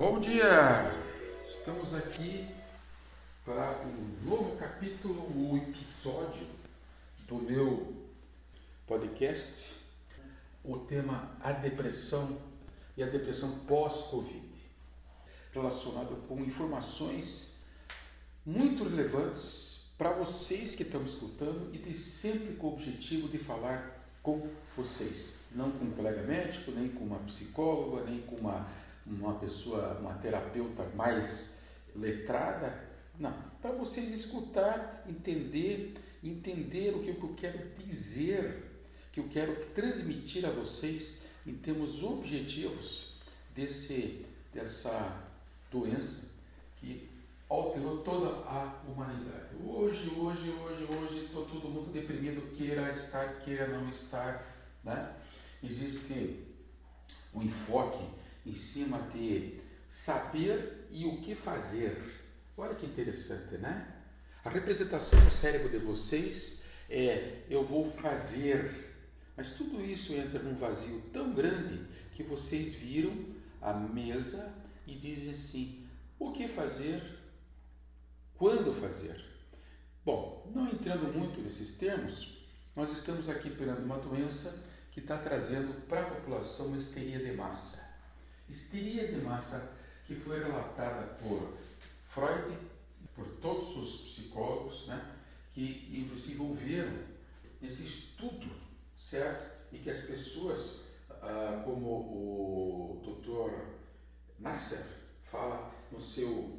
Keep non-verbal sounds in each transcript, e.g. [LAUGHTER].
Bom dia! Estamos aqui para um novo capítulo, o um episódio do meu podcast. O tema A Depressão e a Depressão pós-Covid, relacionado com informações muito relevantes para vocês que estão escutando e tem sempre com o objetivo de falar com vocês, não com um colega médico, nem com uma psicóloga, nem com uma uma pessoa, uma terapeuta mais letrada, não, para vocês escutar, entender, entender o que eu quero dizer, que eu quero transmitir a vocês em termos objetivos desse, dessa doença que alterou toda a humanidade. Hoje, hoje, hoje, hoje, está todo mundo deprimido, queira estar, queira não estar. Né? Existe um enfoque em cima de saber e o que fazer. Olha que interessante, né? A representação do cérebro de vocês é eu vou fazer, mas tudo isso entra num vazio tão grande que vocês viram a mesa e dizem assim: o que fazer? Quando fazer? Bom, não entrando muito nesses termos, nós estamos aqui perante uma doença que está trazendo para a população uma histeria de massa histeria de massa que foi relatada por Freud, por todos os psicólogos, né, que se envolveram nesse estudo, certo? E que as pessoas, ah, como o Dr. Nasser fala no seu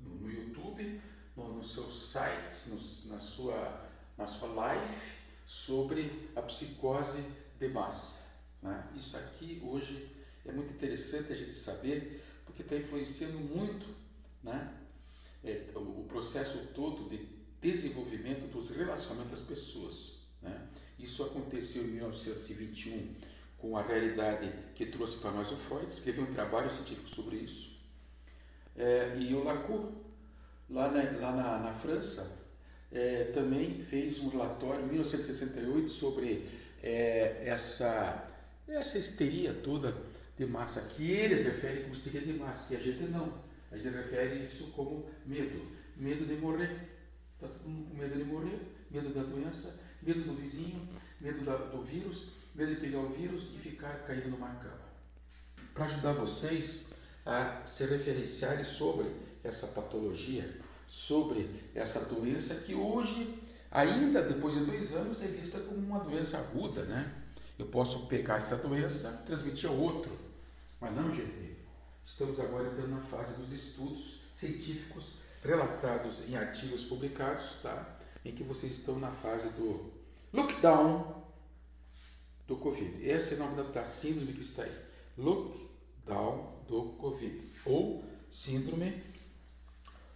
no YouTube, no, no, seu site, no, na, sua, na sua live, sobre a psicose de massa. Né? Isso aqui hoje é muito interessante a gente saber, porque está influenciando muito né, é, o, processo todo de desenvolvimento dos relacionamentos das pessoas. Né? Isso aconteceu em 1921 com a realidade que trouxe para nós o Freud, escreveu um trabalho científico sobre isso. É, e o Lacour, lá na, lá na, na França, é, também fez um relatório em 1968 sobre é, essa, essa histeria toda de massa, que eles referem como histeria de massa, e a gente não. A gente refere isso como medo. Medo de morrer. Está todo mundo com medo de morrer, medo da doença, medo do vizinho, medo da, do vírus, medo de pegar o vírus e ficar caído numa cama. Para ajudar vocês a se referenciarem sobre essa patologia, sobre essa doença que hoje, ainda depois de dois anos, é vista como uma doença aguda, né? Eu posso pegar essa doença transmitir ao outro. Mas não, gente. Estamos agora entrando na fase dos estudos científicos relatados em artigos publicados, tá? Em que vocês estão na fase do lockdown do Covid. Esse é o nome da síndrome que está aí. Lockdown do Covid. Ou síndrome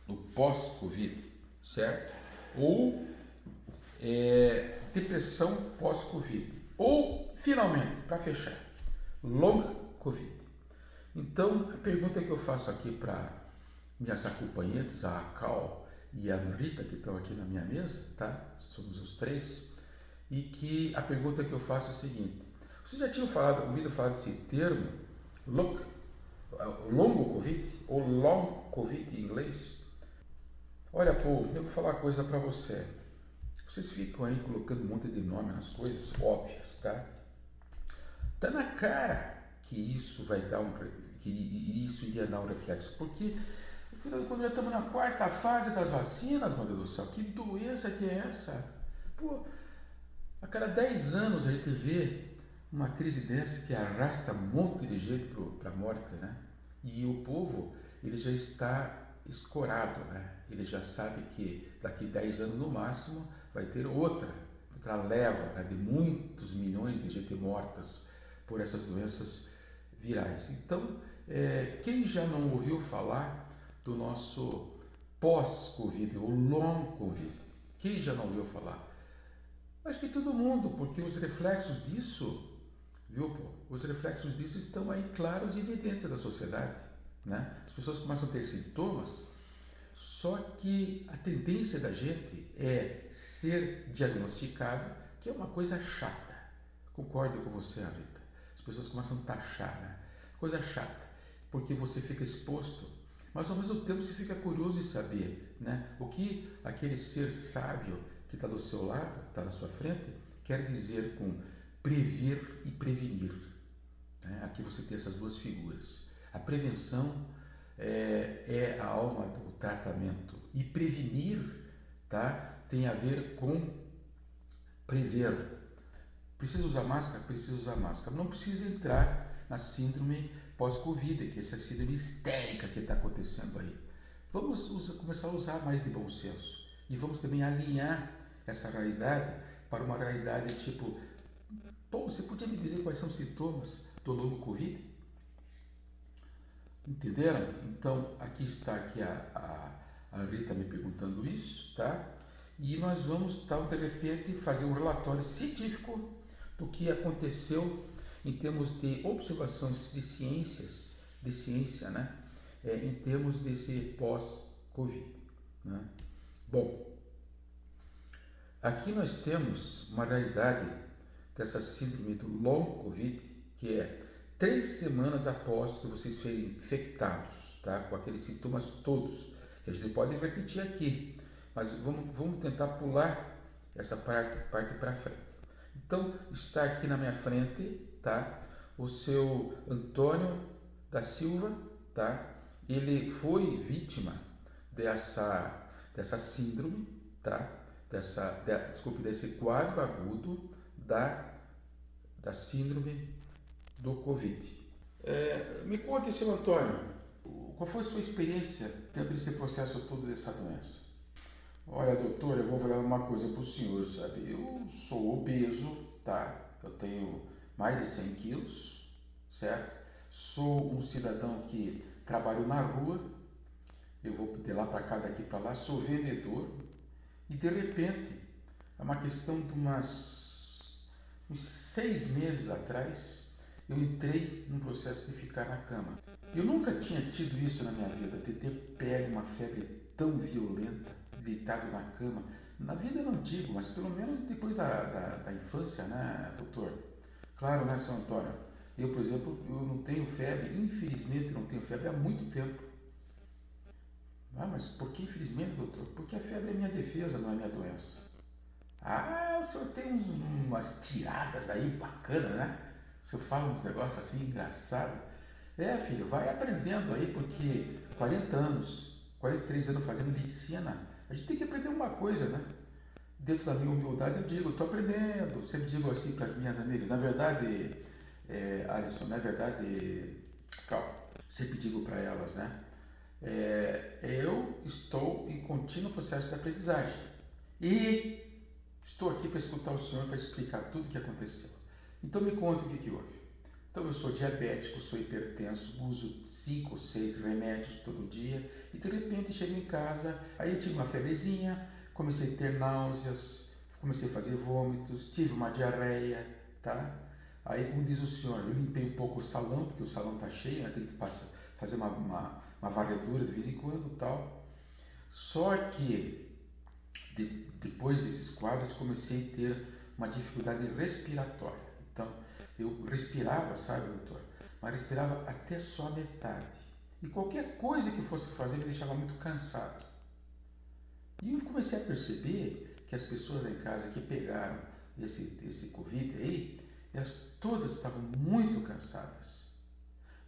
do pós-Covid, certo? Ou é, depressão pós-Covid. Ou, finalmente, para fechar, long Covid. Então, a pergunta que eu faço aqui para minhas acompanhantes, a Cal e a Rita, que estão aqui na minha mesa, tá? Somos os três. E que a pergunta que eu faço é a seguinte: vocês já tinham falado, ouvido falar desse termo, long, longo Covid, ou long Covid em inglês? Olha, pô, eu vou falar uma coisa para você. Vocês ficam aí colocando um monte de nome nas coisas óbvias, tá? Tá na cara que isso vai dar um que isso iria dar um reflexo, porque quando já estamos na quarta fase das vacinas, meu Deus do céu, que doença que é essa? Pô, a cada 10 anos a gente vê uma crise dessa que arrasta um monte de gente para a morte, né? E o povo, ele já está escorado, né? Ele já sabe que daqui 10 anos no máximo vai ter outra, outra leva né? de muitos milhões de gente mortas por essas doenças virais. Então, é, quem já não ouviu falar do nosso pós-Covid, o long Covid? Quem já não ouviu falar? Acho que todo mundo, porque os reflexos disso, viu, pô? Os reflexos disso estão aí claros e evidentes da sociedade, né? As pessoas começam a ter sintomas, só que a tendência da gente é ser diagnosticado, que é uma coisa chata. Concordo com você, Rita. As pessoas começam a taxar, né? Coisa chata. porque você fica exposto, mas ao mesmo tempo você fica curioso de saber né, o que aquele ser sábio que está do seu lado, está na sua frente, quer dizer com prever e prevenir. Né? Aqui você tem essas duas figuras. A prevenção é, é a alma do tratamento e prevenir tá, tem a ver com prever. Precisa usar máscara? Precisa usar máscara. Não precisa entrar na síndrome pós-Covid, que é essa síndrome histérica que está acontecendo aí. Vamos usar, começar a usar mais de bom senso e vamos também alinhar essa realidade para uma realidade tipo, pô, você podia me dizer quais são os sintomas do longo Covid? Entenderam? Então, aqui está aqui a, a, a Rita me perguntando isso, tá? E nós vamos, tal, de repente, fazer um relatório científico do que aconteceu em termos de observações de ciências, de ciência, né? É, em termos desse pós-Covid. Né? Bom, aqui nós temos uma realidade dessa síndrome do long Covid, que é três semanas após que vocês serem infectados, tá? com aqueles sintomas todos, a gente pode repetir aqui, mas vamos, vamos tentar pular essa parte, parte para frente. Então, está aqui na minha frente, tá? O seu Antônio da Silva, tá? Ele foi vítima dessa, dessa síndrome, tá? Dessa, de, desculpe, desse quadro agudo da, da síndrome do Covid. É, me conte, seu Antônio, qual foi a sua experiência dentro desse processo todo dessa doença? Olha, doutor, eu vou falar uma coisa para o senhor, sabe? Eu sou obeso, tá? Eu tenho mais de 100 quilos, certo? Sou um cidadão que trabalho na rua, eu vou de lá para cá, daqui para lá, sou vendedor, e de repente, é uma questão de umas, uns seis meses atrás, eu entrei num processo de ficar na cama. Eu nunca tinha tido isso na minha vida, de ter pego uma febre tão violenta deitado na cama. Na vida não digo, mas pelo menos depois da, da, da infância, né, doutor? Claro, né, São Antônio? Eu, por exemplo, eu não tenho febre, infelizmente não tenho febre há muito tempo. Ah, mas por que infelizmente, doutor? Porque a febre é minha defesa, não é minha doença. Ah, o senhor tem uns, umas tiradas aí bacanas, né? O senhor fala uns negócios assim engraçados. É, filho, vai aprendendo aí, porque 40 anos, 43 anos fazendo medicina, a gente tem que aprender uma coisa, né? Dentro da minha humildade eu digo, estou aprendendo. Sempre digo assim para as minhas amigas, na verdade, é, Alisson, na verdade, calma, sempre digo para elas, né? É, eu estou em contínuo processo de aprendizagem e estou aqui para escutar o senhor para explicar tudo o que aconteceu. Então me conta o que, que houve. Então eu sou diabético, sou hipertenso, uso cinco seis remédios todo dia e de repente chego em casa, aí eu tive uma febrezinha, comecei a ter náuseas, comecei a fazer vômitos, tive uma diarreia, tá? Aí como diz o senhor, eu limpei um pouco o salão, porque o salão tá cheio, né? tem que passar, fazer uma, uma, uma varredura de vez em quando tal. Só que de, depois desses quadros comecei a ter uma dificuldade respiratória. Então, eu respirava, sabe, doutor? Mas respirava até só metade. E qualquer coisa que fosse fazer me deixava muito cansado. E eu comecei a perceber que as pessoas lá em casa que pegaram esse, esse Covid aí, elas todas estavam muito cansadas.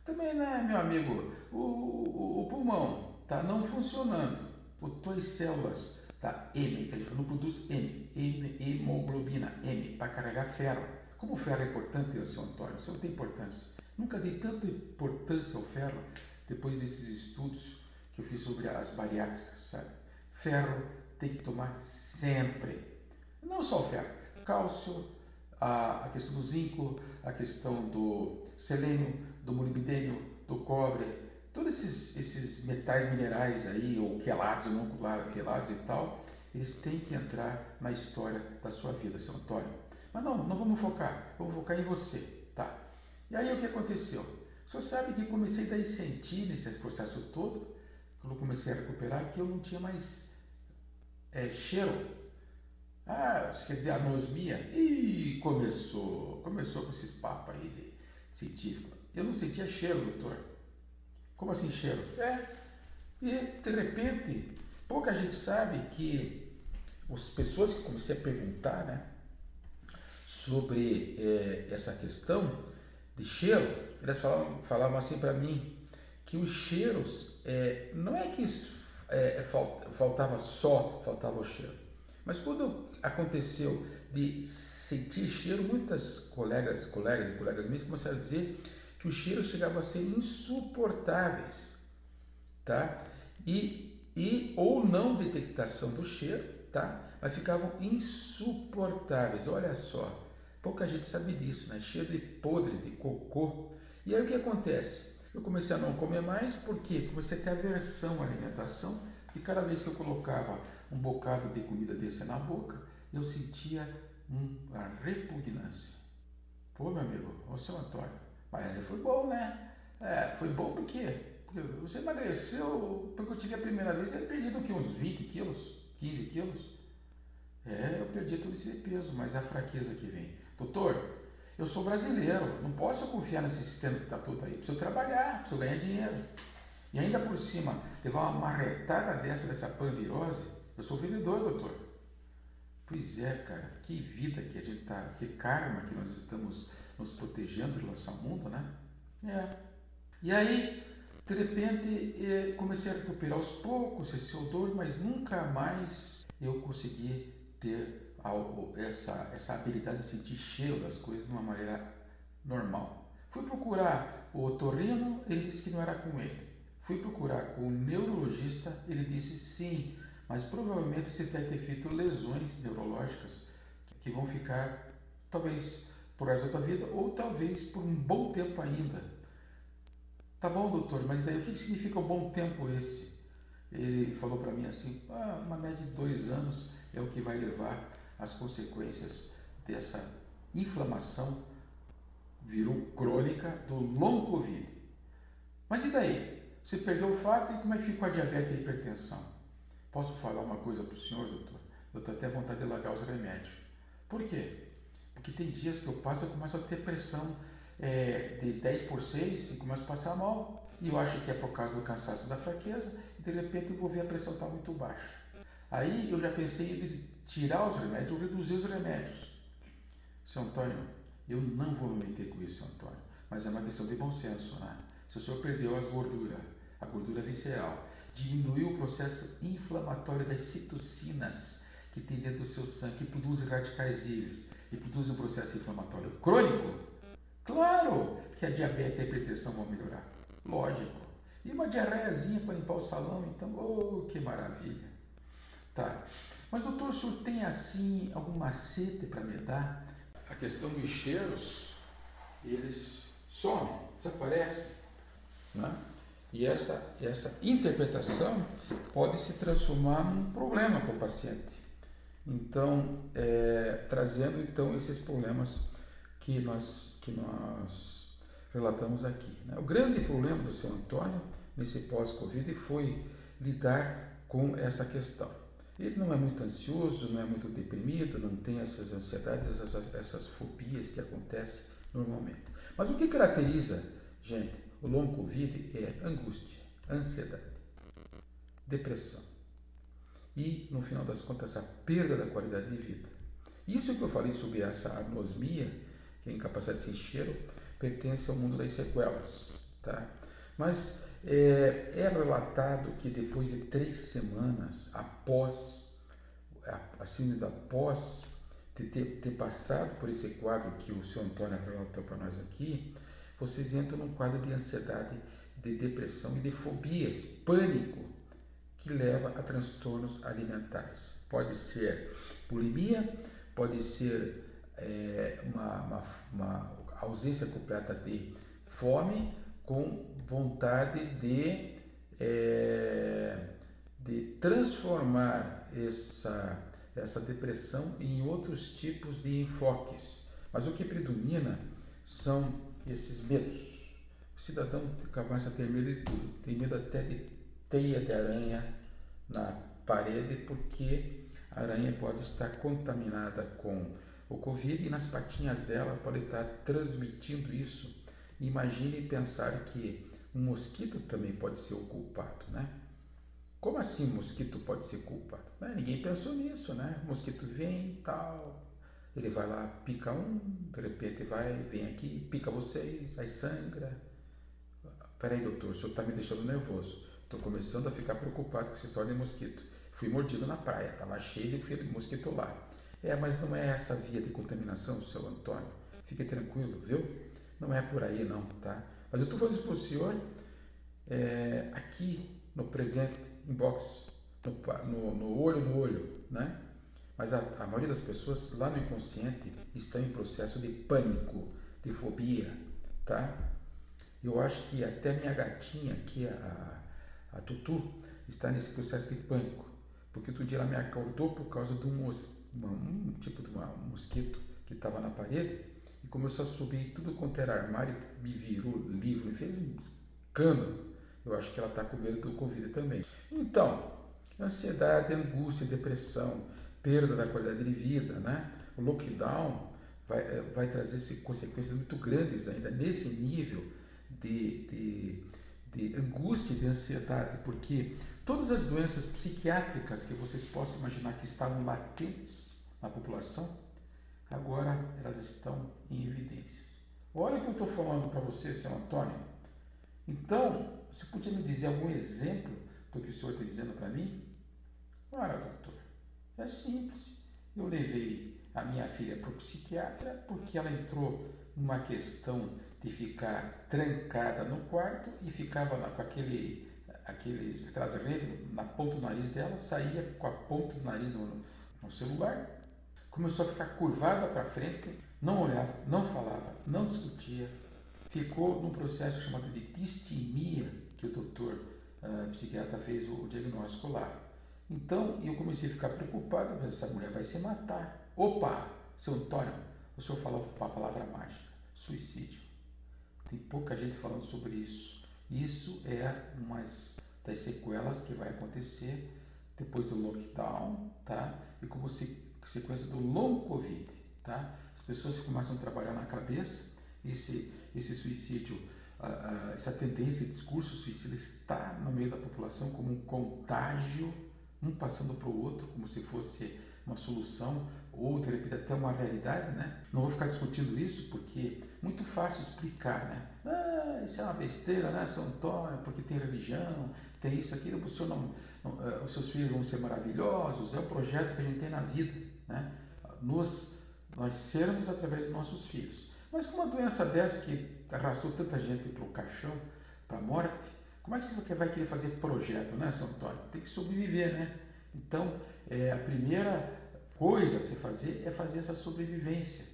Também, né, meu amigo, o, o, o pulmão está não funcionando. O tuas células tá M, que a gente não produz M, M hemoglobina, M, para carregar ferro. Como o ferro é importante, seu Antônio? Isso não tem importância. Nunca dei tanta importância ao ferro depois desses estudos que eu fiz sobre as bariátricas, sabe? Ferro tem que tomar sempre. Não só o ferro, cálcio, a, a questão do zinco, a questão do selênio, do molibdênio, do cobre, todos esses, esses metais minerais aí, ou quelados, ou não quelados e tal, eles têm que entrar na história da sua vida, seu Antônio. Mas não, não vamos focar, vamos focar em você, tá? E aí o que aconteceu? Só sabe que comecei a sentir nesse processo todo, quando comecei a recuperar, que eu não tinha mais é, cheiro. Ah, isso quer dizer anosmia? E começou, começou com esses papos aí de científico. Eu não sentia cheiro, doutor. Como assim cheiro? É. E de repente, pouca gente sabe que as pessoas que comecei a perguntar, né, sobre é, essa questão de cheiro, elas falavam, falavam assim para mim que os cheiros é, não é que é, faltava só, faltava o cheiro, mas quando aconteceu de sentir cheiro, muitas colegas, colegas e colegas minhas começaram a dizer que os cheiros chegavam a ser insuportáveis, tá? E, e ou não detectação do cheiro, tá? Mas ficavam insuportáveis. Olha só, pouca gente sabe disso, né? Cheiro de podre, de cocô. E aí o que acontece? Eu comecei a não comer mais porque comecei a ter aversão à alimentação, porque cada vez que eu colocava um bocado de comida desse na boca, eu sentia uma repugnância. Pô, meu amigo, ô seu Antônio, mas foi bom, né? É, foi bom porque, porque você emagreceu, porque eu tive a primeira vez, eu perdi que uns 20 quilos, 15 quilos. É, eu perdi todo esse peso, mas é a fraqueza que vem. Doutor, eu sou brasileiro, não posso confiar nesse sistema que está todo aí. Preciso trabalhar, preciso ganhar dinheiro. E ainda por cima, levar uma marretada dessa, dessa panvirose, eu sou vendedor, doutor. Pois é, cara, que vida que a gente está, que karma que nós estamos nos protegendo em relação ao mundo, né? É. E aí, de repente, eh, comecei a recuperar aos poucos esse odor, mas nunca mais eu consegui ter essa, essa habilidade de sentir cheiro das coisas de uma maneira normal. Fui procurar o otorrino, ele disse que não era com ele. Fui procurar o neurologista, ele disse sim, mas provavelmente você deve ter feito lesões neurológicas que vão ficar, talvez por resto da vida, ou talvez por um bom tempo ainda. Tá bom, doutor, mas daí o que significa um bom tempo esse? Ele falou para mim assim: ah, uma média de dois anos é o que vai levar as consequências dessa inflamação virou crônica do long Covid. Mas e daí? Você perdeu o fato e como é que ficou a diabetes e a hipertensão? Posso falar uma coisa para o senhor, doutor? Eu estou até vontade de largar os remédios. Por quê? Porque tem dias que eu passo e começo a ter pressão é, de 10 por 6 e começo a passar mal. E eu acho que é por causa do cansaço da fraqueza e de repente eu vou ver a pressão está muito baixa. Aí eu já pensei em tirar os remédios ou reduzir os remédios. Seu Antônio, eu não vou me meter com isso, seu Antônio, mas é uma questão de bom senso, né? Se o senhor perdeu as gorduras, a gordura visceral, diminuiu o processo inflamatório das citocinas que tem dentro do seu sangue, que produzem radicais livres e produzem um processo inflamatório crônico, claro que a diabetes e a hipertensão vão melhorar. Lógico. E uma diarreiazinha para limpar o salão, então, oh, que maravilha. Tá. Mas, doutor, o senhor tem assim algum macete para me dar? A questão dos cheiros, eles somem, desaparecem. Né? E essa, essa interpretação pode se transformar num problema para o paciente. Então, é, trazendo então esses problemas que nós, que nós relatamos aqui. Né? O grande problema do seu Antônio nesse pós-Covid foi lidar com essa questão. Ele não é muito ansioso, não é muito deprimido, não tem essas ansiedades, essas, essas fobias que acontecem normalmente. Mas o que caracteriza, gente, o long Covid é angústia, ansiedade, depressão e, no final das contas, a perda da qualidade de vida. Isso que eu falei sobre essa anosmia, que é incapacidade de sentir cheiro, pertence ao mundo das sequelas. Tá? Mas é, é relatado que depois de três semanas após a, a síndrome após ter, ter, ter, passado por esse quadro que o senhor Antônio relatou para nós aqui, vocês entram num quadro de ansiedade, de depressão e de fobias, pânico, que leva a transtornos alimentares. Pode ser bulimia, pode ser é, uma, uma, uma ausência completa de fome com vontade de, é, de transformar essa, essa depressão em outros tipos de enfoques. Mas o que predomina são esses medos. O cidadão começa a ter medo de tudo, tem medo até de teia de aranha na parede, porque a aranha pode estar contaminada com o Covid e nas patinhas dela pode estar transmitindo isso. Imagine pensar que um mosquito também pode ser o culpado, né? Como assim mosquito pode ser culpado? Né? Ninguém pensou nisso, né? O mosquito vem tal, ele vai lá, pica um, de repente vai, vem aqui, pica vocês, aí sangra. Peraí, doutor, o senhor está me deixando nervoso. Estou começando a ficar preocupado com essa história de mosquito. Fui mordido na praia, estava cheio de mosquito lá. É, mas não é essa via de contaminação, seu Antônio. Fique tranquilo, viu? Não é por aí não, tá? Mas eu estou falando isso para o senhor é, aqui no presente inbox, no, no, no olho no olho, né? Mas a, a, maioria das pessoas lá no inconsciente estão em processo de pânico, de fobia, tá? Eu acho que até minha gatinha aqui, a, a Tutu, está nesse processo de pânico, porque outro dia ela me acordou por causa de um, um tipo de uma, um mosquito que estava na parede e começou a subir tudo quanto era armário, me virou livro, me fez um escândalo. Eu acho que ela está com medo do Covid também. Então, ansiedade, angústia, depressão, perda da qualidade de vida, né? O lockdown vai, eh, vai trazer consequências muito grandes ainda nesse nível de, de, de angústia e de ansiedade, porque todas as doenças psiquiátricas que vocês possam imaginar que estavam latentes na população, agora elas estão em evidências. Olha o que eu estou falando para você, São Antônio. Então, você podia me dizer algum exemplo do que o senhor está dizendo para mim? Ora, doutor, é simples. Eu levei a minha filha para o psiquiatra porque ela entrou numa questão de ficar trancada no quarto e ficava lá com aquele, aqueles, aquelas redes na ponta do nariz dela, saía com a ponta do nariz no, no celular, começou a ficar curvada para frente, não olhava, não falava, não discutia, ficou num processo chamado de distimia, que o doutor uh, psiquiatra fez o, diagnóstico lá. Então eu comecei a ficar preocupado, essa mulher vai se matar. Opa, seu Antônio, o senhor falou uma palavra mágica, suicídio. Tem pouca gente falando sobre isso. Isso é uma das sequelas que vai acontecer depois do lockdown, tá? E como sequência do long Covid, tá? As pessoas começam a trabalhar na cabeça, esse, esse suicídio, essa tendência, discurso suicida está no meio da população como um contágio, um passando para o outro, como se fosse uma solução ou repente até uma realidade, né? Não vou ficar discutindo isso porque é muito fácil explicar, né? Ah, isso é uma besteira, né, São Antônio, porque tem religião, tem isso, aquilo, o senhor não, não, uh, os seus filhos vão ser maravilhosos, é o projeto que a gente tem na vida, né? Nós sermos através dos nossos filhos. Mas com uma doença dessa que arrastou tanta gente para o caixão, para a morte, como é que você vai querer fazer projeto, né, São Antônio? Tem que sobreviver, né? Então, é, a primeira coisa a se fazer é fazer essa sobrevivência.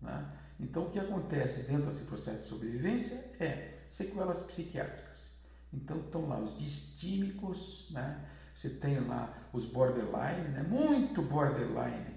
Né? Então, o que acontece dentro desse processo de sobrevivência é sequelas psiquiátricas. Então, estão lá os distímicos, né? você tem lá os borderline, né? muito borderline.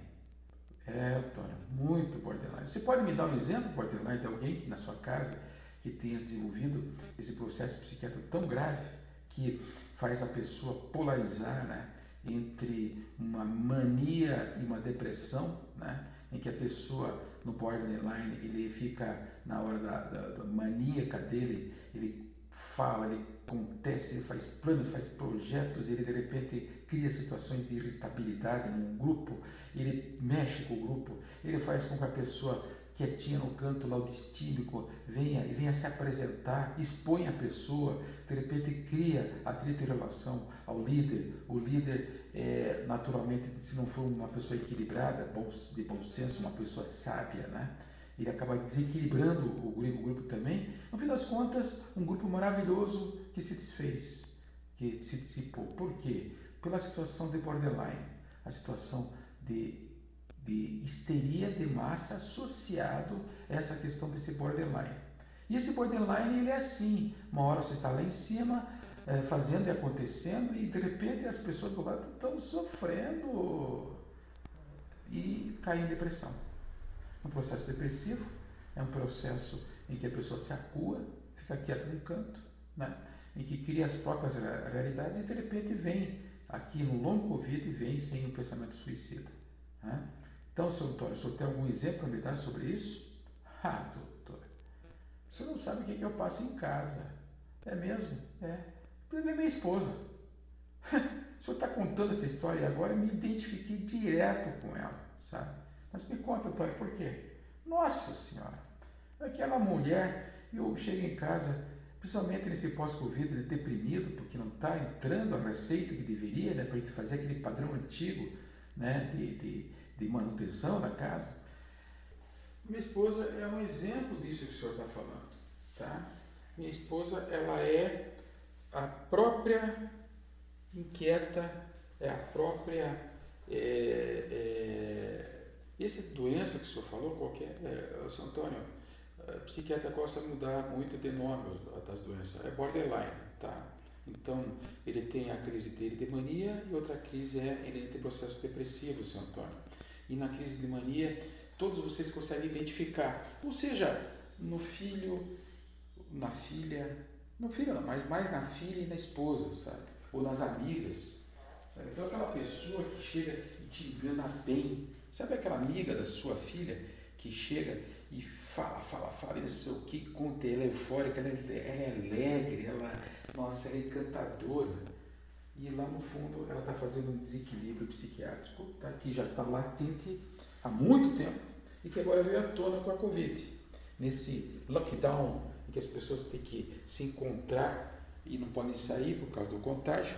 É, Antônio, muito borderline. Você pode me dar um exemplo, borderline, de alguém na sua casa que tenha desenvolvido esse processo psiquiátrico tão grave que faz a pessoa polarizar, né? entre uma mania e uma depressão, né? em que a pessoa no borderline ele fica na hora da, da, da maníaca dele, ele fala, ele acontece, ele faz planos, faz projetos, ele de repente cria situações de irritabilidade num grupo, ele mexe com o grupo, ele faz com que a pessoa quietinha no canto lá, venha, venha se apresentar, expõe a pessoa, de repente cria atrito em relação ao líder. O líder, é, naturalmente, se não for uma pessoa equilibrada, de bom senso, uma pessoa sábia, né? Ele acaba desequilibrando o grupo, o grupo também. No fim das contas, um grupo maravilhoso que se desfez, que se dissipou. Por quê? Pela situação de borderline, a situação de de histeria de massa associado a essa questão desse borderline. E esse borderline ele é assim, uma hora você está lá em cima é, fazendo e acontecendo e de repente as pessoas do lado estão sofrendo e caem em depressão. Um processo depressivo é um processo em que a pessoa se acua, fica quieta num canto, né? em que cria as próprias realidades e de repente vem aqui no longo Covid vem sem um pensamento suicida. Né? Então, seu doutor, o senhor tem algum exemplo para me dar sobre isso? Ah, doutor, você não sabe o que, que eu passo em casa. É mesmo? É. É minha esposa. [LAUGHS] o senhor está contando essa história agora e me identifiquei direto com ela, sabe? Mas me conta, pai, por quê? Nossa Senhora, aquela mulher, eu chego em casa, principalmente nesse pós-Covid, deprimido, porque não está entrando a receita que deveria, né, para a gente fazer aquele padrão antigo né, de, de, de manutenção da casa. Minha esposa é um exemplo disso que o senhor está falando. Tá? Minha esposa, ela é a própria inquieta, é a própria. É, é, essa doença que o senhor falou, qualquer. É, é São Antônio, a psiquiatra gosta de mudar muito de nome das doenças. É borderline, tá? Então, ele tem a crise dele de mania e outra crise é ele tem processo depressivo, São Antônio. E na crise de mania, todos vocês conseguem identificar. Ou seja, no filho, na filha, no filho não, mas mais na filha e na esposa, sabe? Ou nas amigas. Sabe? Então aquela pessoa que chega e te engana bem. Sabe aquela amiga da sua filha que chega e fala, fala, fala, e não sei o que, conta, ela é eufórica, ela é, ela é alegre, ela, nossa, ela é encantadora. E lá no fundo ela está fazendo um desequilíbrio psiquiátrico, tá, que já está latente há muito tempo e que agora veio à tona com a Covid. Nesse lockdown em que as pessoas têm que se encontrar e não podem sair por causa do contágio,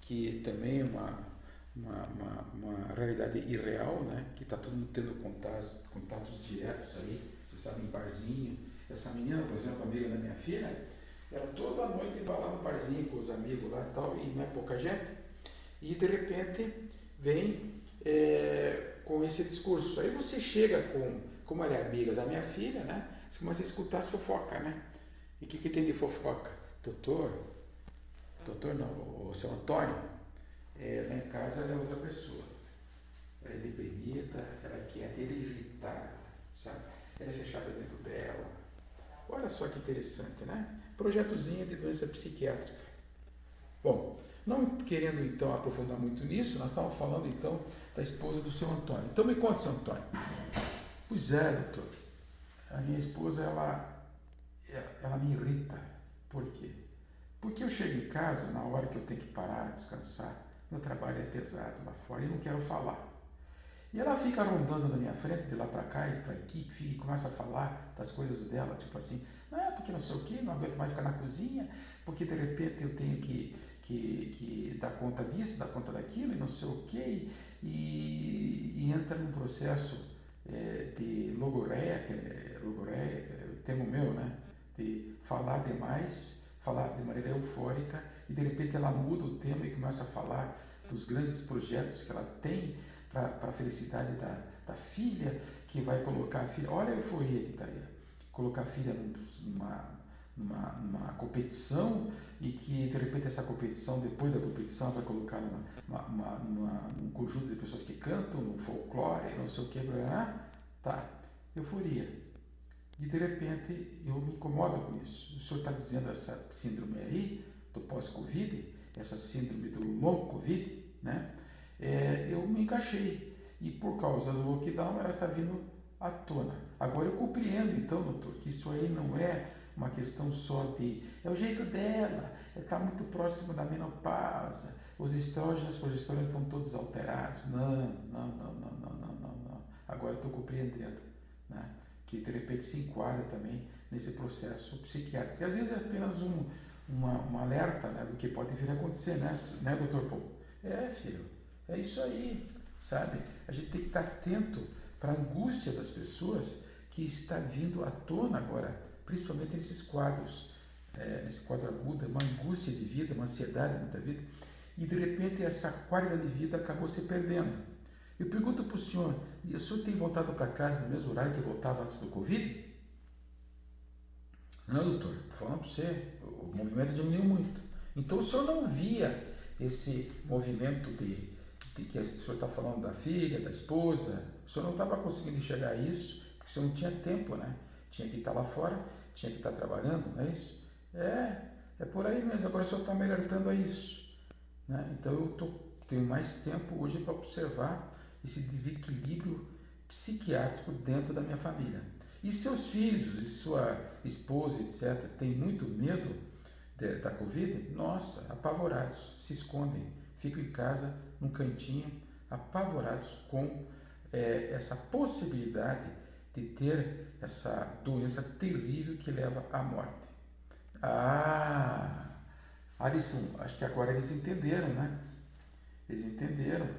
que também é uma, uma, uma, uma realidade irreal, né? que está todo mundo tendo contatos, contatos diretos aí, você sabe, em barzinho. Essa menina, por exemplo, amiga da minha filha, ela toda noite vai lá no barzinho com os amigos lá e tal, e não é pouca gente, e de repente vem é, com esse discurso. Aí você chega com, como ela é amiga da minha filha, né? Você começa a escutar as fofocas, né? E o que, que tem de fofoca? Doutor, doutor não, o seu Antônio, é, lá em casa ela é outra pessoa. Ela é deprimida, ela quer evitar, sabe? Ela é fechada dentro dela. Olha só que interessante, né? Projetozinho de doença psiquiátrica. Bom, não querendo então aprofundar muito nisso, nós estávamos falando então da esposa do seu Antônio. Então me conta, seu Antônio. Pois é, doutor. A minha esposa, ela, ela me irrita. Por quê? Porque eu chego em casa na hora que eu tenho que parar, descansar. Meu trabalho é pesado lá fora e não quero falar. E ela fica rondando na minha frente, de lá para cá e para aqui, fica, e começa a falar das coisas dela, tipo assim, é porque não sei o quê, não aguento mais ficar na cozinha, porque de repente eu tenho que, que, que dar conta disso, dar conta daquilo e não sei o quê, e, e entra num processo é, de logoreia, que é, logoreia é termo meu, né? De falar demais, falar de maneira eufórica, e de repente ela muda o tema e começa a falar dos grandes projetos que ela tem para a felicidade da, da filha, que vai colocar a filha. Olha a euforia que está aí. Colocar a filha numa, numa, numa competição e que de repente essa competição, depois da competição, vai colocar numa, uma, uma, um conjunto de pessoas que cantam, no folclore, não sei o que, blá, tá, euforia. E de repente eu me incomodo com isso. O senhor está dizendo essa síndrome aí, do pós-Covid, essa síndrome do long Covid, né? É, eu me encaixei. E por causa do lockdown ela está vindo à tona. Agora eu compreendo então, doutor, que isso aí não é uma questão só de é o jeito dela, está muito próximo da menopausa, os estrógenos, as progesteronas estão todos alterados. Não, não, não, não, não, não, não, não. Agora eu estou compreendendo, né? que de repente se enquadra também nesse processo psiquiátrico, que às vezes é apenas um, uma, um alerta né, do que pode vir a acontecer, né, né doutor Paul? É, filho, é isso aí, sabe? A gente tem que estar atento para a angústia das pessoas que está vindo à tona agora principalmente nesses quadros, é, nesse quadro agudo, uma angústia de vida, uma ansiedade muita vida, e de repente essa qualidade de vida acabou se perdendo. Eu pergunto para o senhor, o senhor tem voltado para casa no mesmo horário que voltava antes do Covid? Não, doutor, falando para você, o movimento diminuiu muito. Então o senhor não via esse movimento de, de que o senhor está falando da filha, da esposa, o senhor não estava conseguindo enxergar isso, porque o senhor não tinha tempo, né? tinha que estar lá fora, tinha que estar trabalhando, não é isso? É, é por aí mesmo. Agora só está me alertando a isso. Né? Então eu tô, tenho mais tempo hoje para observar esse desequilíbrio psiquiátrico dentro da minha família. E seus filhos e sua esposa, etc., têm muito medo de, da Covid, nossa, apavorados, se escondem, ficam em casa, num cantinho, apavorados com é, essa possibilidade de ter essa doença terrível que leva à morte. Ah, Alisson, acho que agora eles entenderam, né? Eles entenderam.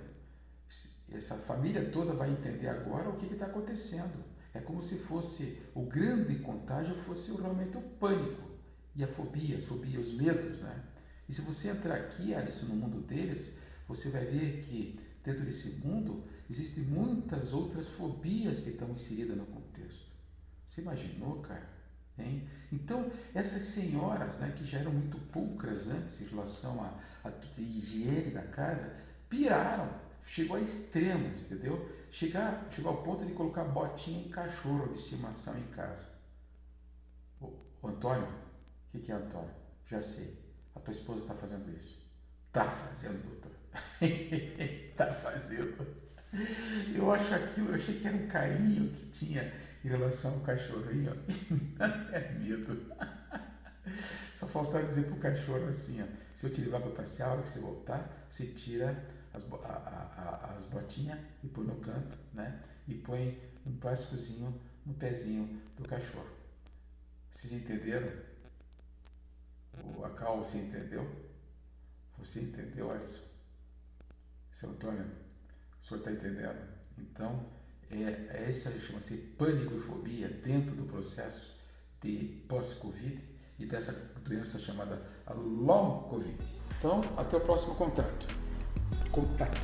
Essa família toda vai entender agora o que está acontecendo. É como se fosse o grande contágio fosse realmente o pânico e a fobia, as fobias, os medos, né? E se você entrar aqui, Alisson, no mundo deles, você vai ver que dentro desse mundo existem muitas outras fobias que estão inseridas no contexto. Você imaginou, cara? Hein? Então, essas senhoras né, que já eram muito pulcras antes em relação à, à higiene da casa, piraram, chegou a extremos, entendeu? Chegar, chegou ao ponto de colocar botinha em cachorro de estimação em casa. Ô, Antônio, o que, que é Antônio? Já sei, a tua esposa está fazendo isso. Está fazendo, doutor. Está [LAUGHS] fazendo. Eu acho aquilo, eu achei que era um carinho que tinha em relação ao cachorrinho. [LAUGHS] é medo. Só faltava dizer para o cachorro assim: ó, se eu te levar para passear, a hora que você voltar, você tira as, a, a, as botinhas e põe no canto, né? E põe um plásticozinho no pezinho do cachorro. Vocês entenderam? O, a Cal, você entendeu? Você entendeu, Alisson? Seu Antônio, o senhor está entendendo? Então, é, é isso aí, chama-se pânico e fobia dentro do processo de pós-Covid e dessa doença chamada long Covid. Então, até o próximo contato contato.